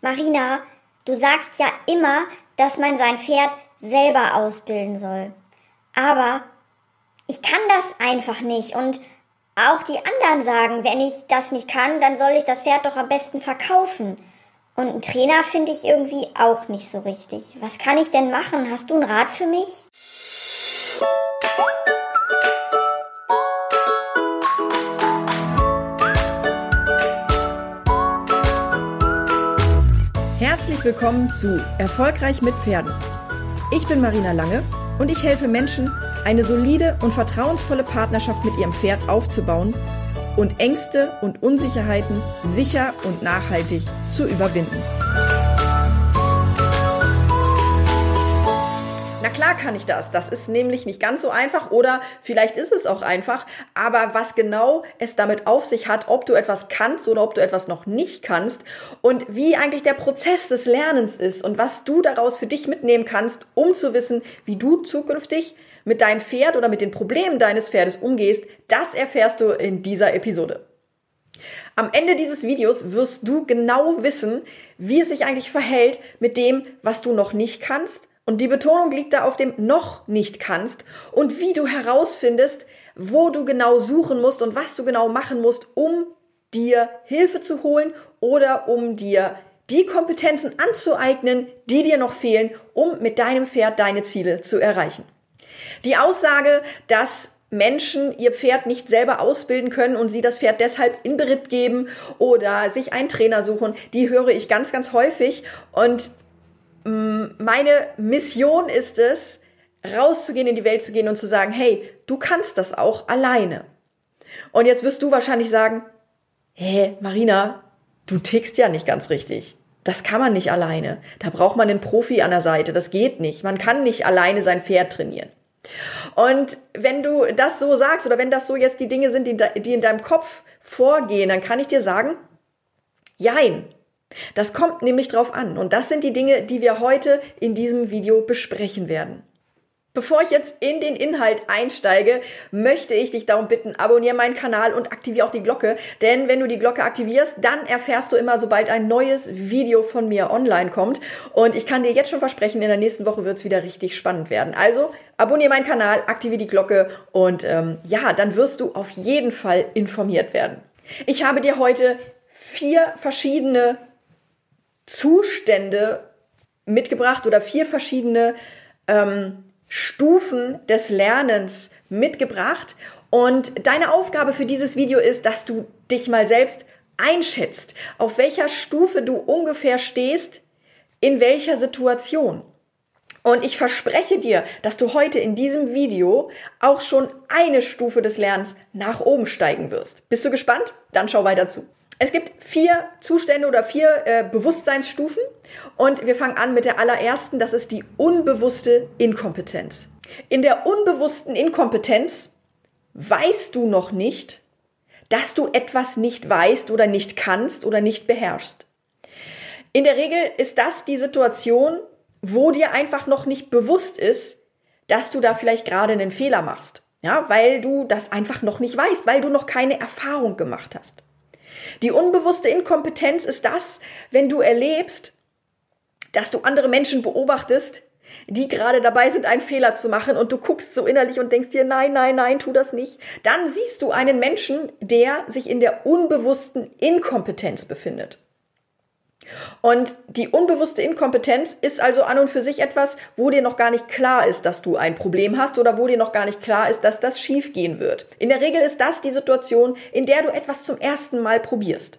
Marina, du sagst ja immer, dass man sein Pferd selber ausbilden soll. Aber ich kann das einfach nicht und auch die anderen sagen, wenn ich das nicht kann, dann soll ich das Pferd doch am besten verkaufen. Und einen Trainer finde ich irgendwie auch nicht so richtig. Was kann ich denn machen? Hast du einen Rat für mich? Herzlich willkommen zu Erfolgreich mit Pferden. Ich bin Marina Lange und ich helfe Menschen, eine solide und vertrauensvolle Partnerschaft mit ihrem Pferd aufzubauen und Ängste und Unsicherheiten sicher und nachhaltig zu überwinden. Na klar kann ich das. Das ist nämlich nicht ganz so einfach oder vielleicht ist es auch einfach. Aber was genau es damit auf sich hat, ob du etwas kannst oder ob du etwas noch nicht kannst und wie eigentlich der Prozess des Lernens ist und was du daraus für dich mitnehmen kannst, um zu wissen, wie du zukünftig mit deinem Pferd oder mit den Problemen deines Pferdes umgehst, das erfährst du in dieser Episode. Am Ende dieses Videos wirst du genau wissen, wie es sich eigentlich verhält mit dem, was du noch nicht kannst. Und die Betonung liegt da auf dem noch nicht kannst und wie du herausfindest, wo du genau suchen musst und was du genau machen musst, um dir Hilfe zu holen oder um dir die Kompetenzen anzueignen, die dir noch fehlen, um mit deinem Pferd deine Ziele zu erreichen. Die Aussage, dass Menschen ihr Pferd nicht selber ausbilden können und sie das Pferd deshalb in Beritt geben oder sich einen Trainer suchen, die höre ich ganz, ganz häufig. Und meine Mission ist es, rauszugehen, in die Welt zu gehen und zu sagen, hey, du kannst das auch alleine. Und jetzt wirst du wahrscheinlich sagen, hä, Marina, du tickst ja nicht ganz richtig. Das kann man nicht alleine. Da braucht man einen Profi an der Seite. Das geht nicht. Man kann nicht alleine sein Pferd trainieren. Und wenn du das so sagst oder wenn das so jetzt die Dinge sind, die, die in deinem Kopf vorgehen, dann kann ich dir sagen, jein. Das kommt nämlich drauf an. Und das sind die Dinge, die wir heute in diesem Video besprechen werden. Bevor ich jetzt in den Inhalt einsteige, möchte ich dich darum bitten, abonniere meinen Kanal und aktiviere auch die Glocke. Denn wenn du die Glocke aktivierst, dann erfährst du immer, sobald ein neues Video von mir online kommt. Und ich kann dir jetzt schon versprechen, in der nächsten Woche wird es wieder richtig spannend werden. Also abonniere meinen Kanal, aktiviere die Glocke und ähm, ja, dann wirst du auf jeden Fall informiert werden. Ich habe dir heute vier verschiedene Zustände mitgebracht oder vier verschiedene ähm, Stufen des Lernens mitgebracht. Und deine Aufgabe für dieses Video ist, dass du dich mal selbst einschätzt, auf welcher Stufe du ungefähr stehst, in welcher Situation. Und ich verspreche dir, dass du heute in diesem Video auch schon eine Stufe des Lernens nach oben steigen wirst. Bist du gespannt? Dann schau weiter zu. Es gibt vier Zustände oder vier äh, Bewusstseinsstufen und wir fangen an mit der allerersten, das ist die unbewusste Inkompetenz. In der unbewussten Inkompetenz weißt du noch nicht, dass du etwas nicht weißt oder nicht kannst oder nicht beherrschst. In der Regel ist das die Situation, wo dir einfach noch nicht bewusst ist, dass du da vielleicht gerade einen Fehler machst. Ja, weil du das einfach noch nicht weißt, weil du noch keine Erfahrung gemacht hast. Die unbewusste Inkompetenz ist das, wenn du erlebst, dass du andere Menschen beobachtest, die gerade dabei sind, einen Fehler zu machen und du guckst so innerlich und denkst dir, nein, nein, nein, tu das nicht, dann siehst du einen Menschen, der sich in der unbewussten Inkompetenz befindet. Und die unbewusste Inkompetenz ist also an und für sich etwas, wo dir noch gar nicht klar ist, dass du ein Problem hast oder wo dir noch gar nicht klar ist, dass das schief gehen wird. In der Regel ist das die Situation, in der du etwas zum ersten Mal probierst.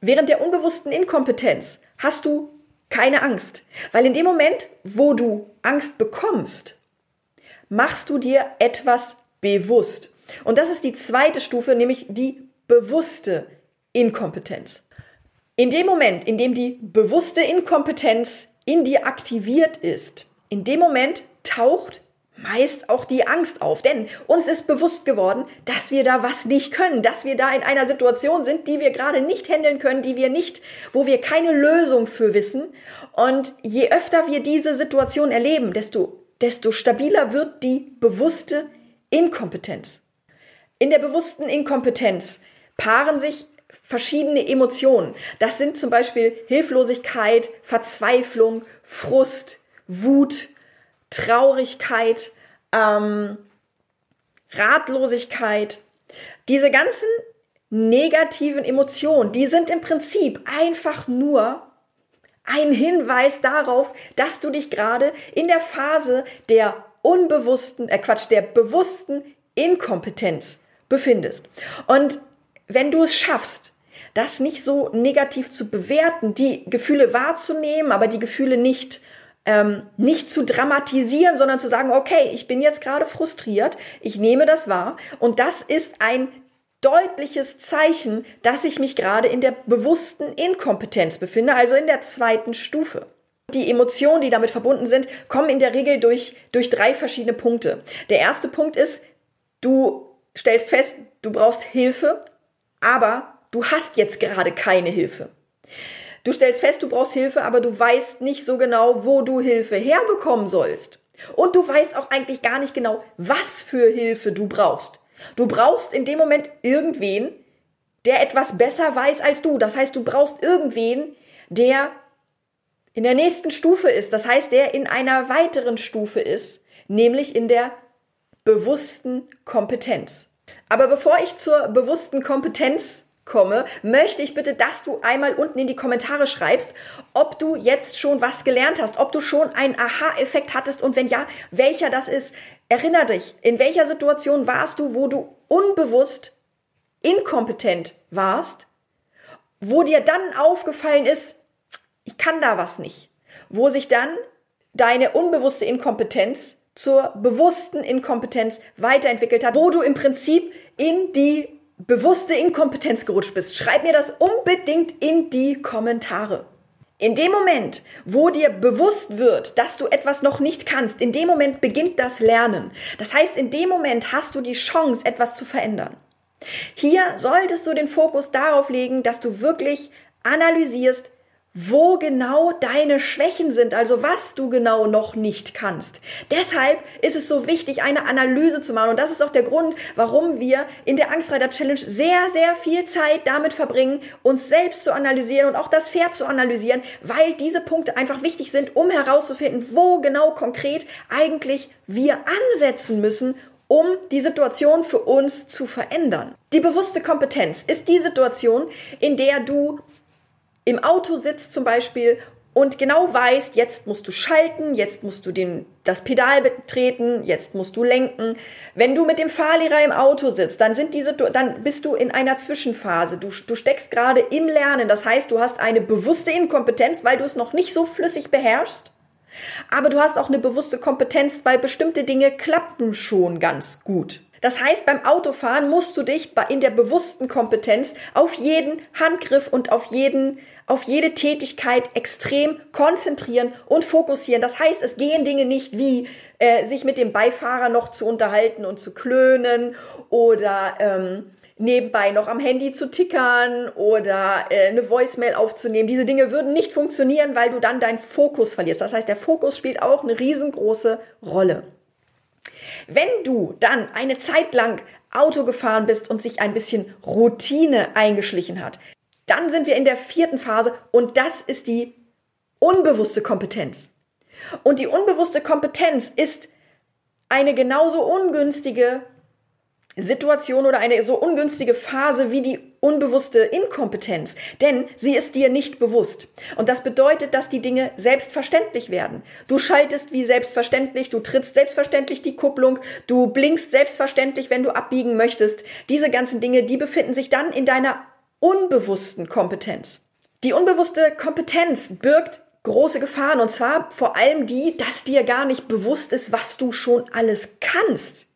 Während der unbewussten Inkompetenz hast du keine Angst, weil in dem Moment, wo du Angst bekommst, machst du dir etwas bewusst. Und das ist die zweite Stufe, nämlich die bewusste Inkompetenz. In dem Moment, in dem die bewusste Inkompetenz in dir aktiviert ist, in dem Moment taucht meist auch die Angst auf. Denn uns ist bewusst geworden, dass wir da was nicht können, dass wir da in einer Situation sind, die wir gerade nicht handeln können, die wir nicht, wo wir keine Lösung für wissen. Und je öfter wir diese Situation erleben, desto, desto stabiler wird die bewusste Inkompetenz. In der bewussten Inkompetenz paaren sich verschiedene Emotionen. Das sind zum Beispiel Hilflosigkeit, Verzweiflung, Frust, Wut, Traurigkeit, ähm, Ratlosigkeit. Diese ganzen negativen Emotionen, die sind im Prinzip einfach nur ein Hinweis darauf, dass du dich gerade in der Phase der unbewussten, äh Quatsch, der bewussten Inkompetenz befindest. Und wenn du es schaffst, das nicht so negativ zu bewerten, die Gefühle wahrzunehmen, aber die Gefühle nicht ähm, nicht zu dramatisieren, sondern zu sagen, okay, ich bin jetzt gerade frustriert, ich nehme das wahr und das ist ein deutliches Zeichen, dass ich mich gerade in der bewussten Inkompetenz befinde, also in der zweiten Stufe. Die Emotionen, die damit verbunden sind, kommen in der Regel durch, durch drei verschiedene Punkte. Der erste Punkt ist, du stellst fest, du brauchst Hilfe, aber du hast jetzt gerade keine Hilfe. Du stellst fest, du brauchst Hilfe, aber du weißt nicht so genau, wo du Hilfe herbekommen sollst. Und du weißt auch eigentlich gar nicht genau, was für Hilfe du brauchst. Du brauchst in dem Moment irgendwen, der etwas besser weiß als du. Das heißt, du brauchst irgendwen, der in der nächsten Stufe ist. Das heißt, der in einer weiteren Stufe ist, nämlich in der bewussten Kompetenz. Aber bevor ich zur bewussten Kompetenz komme, möchte ich bitte, dass du einmal unten in die Kommentare schreibst, ob du jetzt schon was gelernt hast, ob du schon einen Aha-Effekt hattest und wenn ja, welcher das ist. Erinner dich, in welcher Situation warst du, wo du unbewusst inkompetent warst, wo dir dann aufgefallen ist, ich kann da was nicht, wo sich dann deine unbewusste Inkompetenz zur bewussten Inkompetenz weiterentwickelt hat, wo du im Prinzip in die bewusste Inkompetenz gerutscht bist, schreib mir das unbedingt in die Kommentare. In dem Moment, wo dir bewusst wird, dass du etwas noch nicht kannst, in dem Moment beginnt das Lernen. Das heißt, in dem Moment hast du die Chance, etwas zu verändern. Hier solltest du den Fokus darauf legen, dass du wirklich analysierst, wo genau deine Schwächen sind, also was du genau noch nicht kannst. Deshalb ist es so wichtig, eine Analyse zu machen. Und das ist auch der Grund, warum wir in der Angstreiter Challenge sehr, sehr viel Zeit damit verbringen, uns selbst zu analysieren und auch das Pferd zu analysieren, weil diese Punkte einfach wichtig sind, um herauszufinden, wo genau konkret eigentlich wir ansetzen müssen, um die Situation für uns zu verändern. Die bewusste Kompetenz ist die Situation, in der du im Auto sitzt zum Beispiel und genau weißt, jetzt musst du schalten, jetzt musst du den, das Pedal betreten, jetzt musst du lenken. Wenn du mit dem Fahrlehrer im Auto sitzt, dann sind diese, dann bist du in einer Zwischenphase. Du, du steckst gerade im Lernen. Das heißt, du hast eine bewusste Inkompetenz, weil du es noch nicht so flüssig beherrschst. Aber du hast auch eine bewusste Kompetenz, weil bestimmte Dinge klappen schon ganz gut. Das heißt, beim Autofahren musst du dich in der bewussten Kompetenz auf jeden Handgriff und auf jeden auf jede Tätigkeit extrem konzentrieren und fokussieren. Das heißt, es gehen Dinge nicht wie äh, sich mit dem Beifahrer noch zu unterhalten und zu klönen oder ähm, nebenbei noch am Handy zu tickern oder äh, eine Voicemail aufzunehmen. Diese Dinge würden nicht funktionieren, weil du dann deinen Fokus verlierst. Das heißt, der Fokus spielt auch eine riesengroße Rolle. Wenn du dann eine Zeit lang Auto gefahren bist und sich ein bisschen Routine eingeschlichen hat, dann sind wir in der vierten Phase und das ist die unbewusste Kompetenz. Und die unbewusste Kompetenz ist eine genauso ungünstige Situation oder eine so ungünstige Phase wie die unbewusste Inkompetenz, denn sie ist dir nicht bewusst. Und das bedeutet, dass die Dinge selbstverständlich werden. Du schaltest wie selbstverständlich, du trittst selbstverständlich die Kupplung, du blinkst selbstverständlich, wenn du abbiegen möchtest. Diese ganzen Dinge, die befinden sich dann in deiner unbewussten Kompetenz. Die unbewusste Kompetenz birgt große Gefahren und zwar vor allem die, dass dir gar nicht bewusst ist, was du schon alles kannst.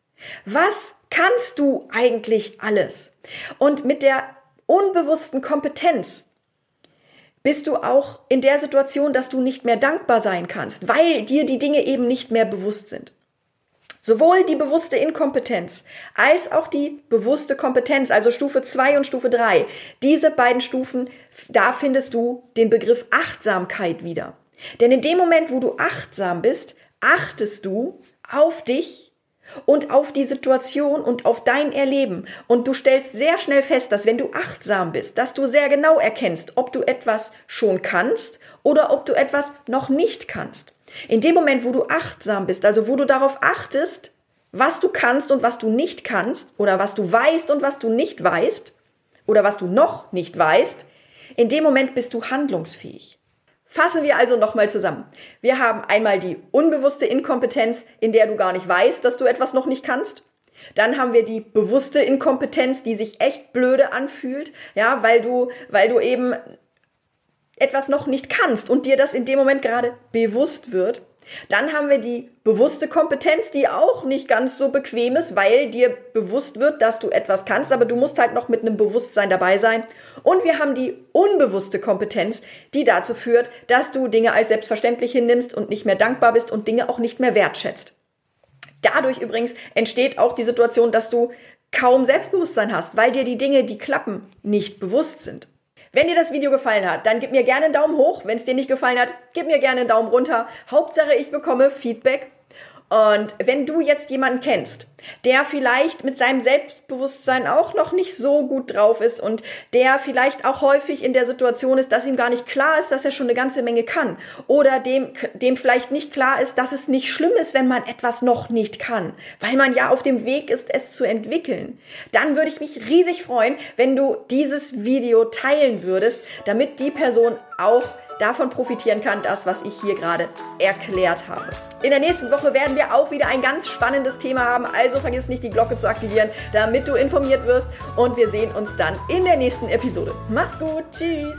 Was kannst du eigentlich alles? Und mit der unbewussten Kompetenz bist du auch in der Situation, dass du nicht mehr dankbar sein kannst, weil dir die Dinge eben nicht mehr bewusst sind. Sowohl die bewusste Inkompetenz als auch die bewusste Kompetenz, also Stufe 2 und Stufe 3. Diese beiden Stufen, da findest du den Begriff Achtsamkeit wieder. Denn in dem Moment, wo du achtsam bist, achtest du auf dich und auf die Situation und auf dein Erleben. Und du stellst sehr schnell fest, dass wenn du achtsam bist, dass du sehr genau erkennst, ob du etwas schon kannst oder ob du etwas noch nicht kannst. In dem Moment, wo du achtsam bist, also wo du darauf achtest, was du kannst und was du nicht kannst oder was du weißt und was du nicht weißt oder was du noch nicht weißt, in dem Moment bist du handlungsfähig. Fassen wir also nochmal zusammen. Wir haben einmal die unbewusste Inkompetenz, in der du gar nicht weißt, dass du etwas noch nicht kannst. Dann haben wir die bewusste Inkompetenz, die sich echt blöde anfühlt, ja, weil du, weil du eben etwas noch nicht kannst und dir das in dem Moment gerade bewusst wird. Dann haben wir die bewusste Kompetenz, die auch nicht ganz so bequem ist, weil dir bewusst wird, dass du etwas kannst, aber du musst halt noch mit einem Bewusstsein dabei sein. Und wir haben die unbewusste Kompetenz, die dazu führt, dass du Dinge als selbstverständlich hinnimmst und nicht mehr dankbar bist und Dinge auch nicht mehr wertschätzt. Dadurch übrigens entsteht auch die Situation, dass du kaum Selbstbewusstsein hast, weil dir die Dinge, die klappen, nicht bewusst sind. Wenn dir das Video gefallen hat, dann gib mir gerne einen Daumen hoch. Wenn es dir nicht gefallen hat, gib mir gerne einen Daumen runter. Hauptsache, ich bekomme Feedback und wenn du jetzt jemanden kennst, der vielleicht mit seinem Selbstbewusstsein auch noch nicht so gut drauf ist und der vielleicht auch häufig in der Situation ist, dass ihm gar nicht klar ist, dass er schon eine ganze Menge kann oder dem, dem vielleicht nicht klar ist, dass es nicht schlimm ist, wenn man etwas noch nicht kann, weil man ja auf dem Weg ist, es zu entwickeln, dann würde ich mich riesig freuen, wenn du dieses Video teilen würdest, damit die Person auch davon profitieren kann, das, was ich hier gerade erklärt habe. In der nächsten Woche werden wir auch wieder ein ganz spannendes Thema haben, also vergiss nicht, die Glocke zu aktivieren, damit du informiert wirst und wir sehen uns dann in der nächsten Episode. Mach's gut, tschüss!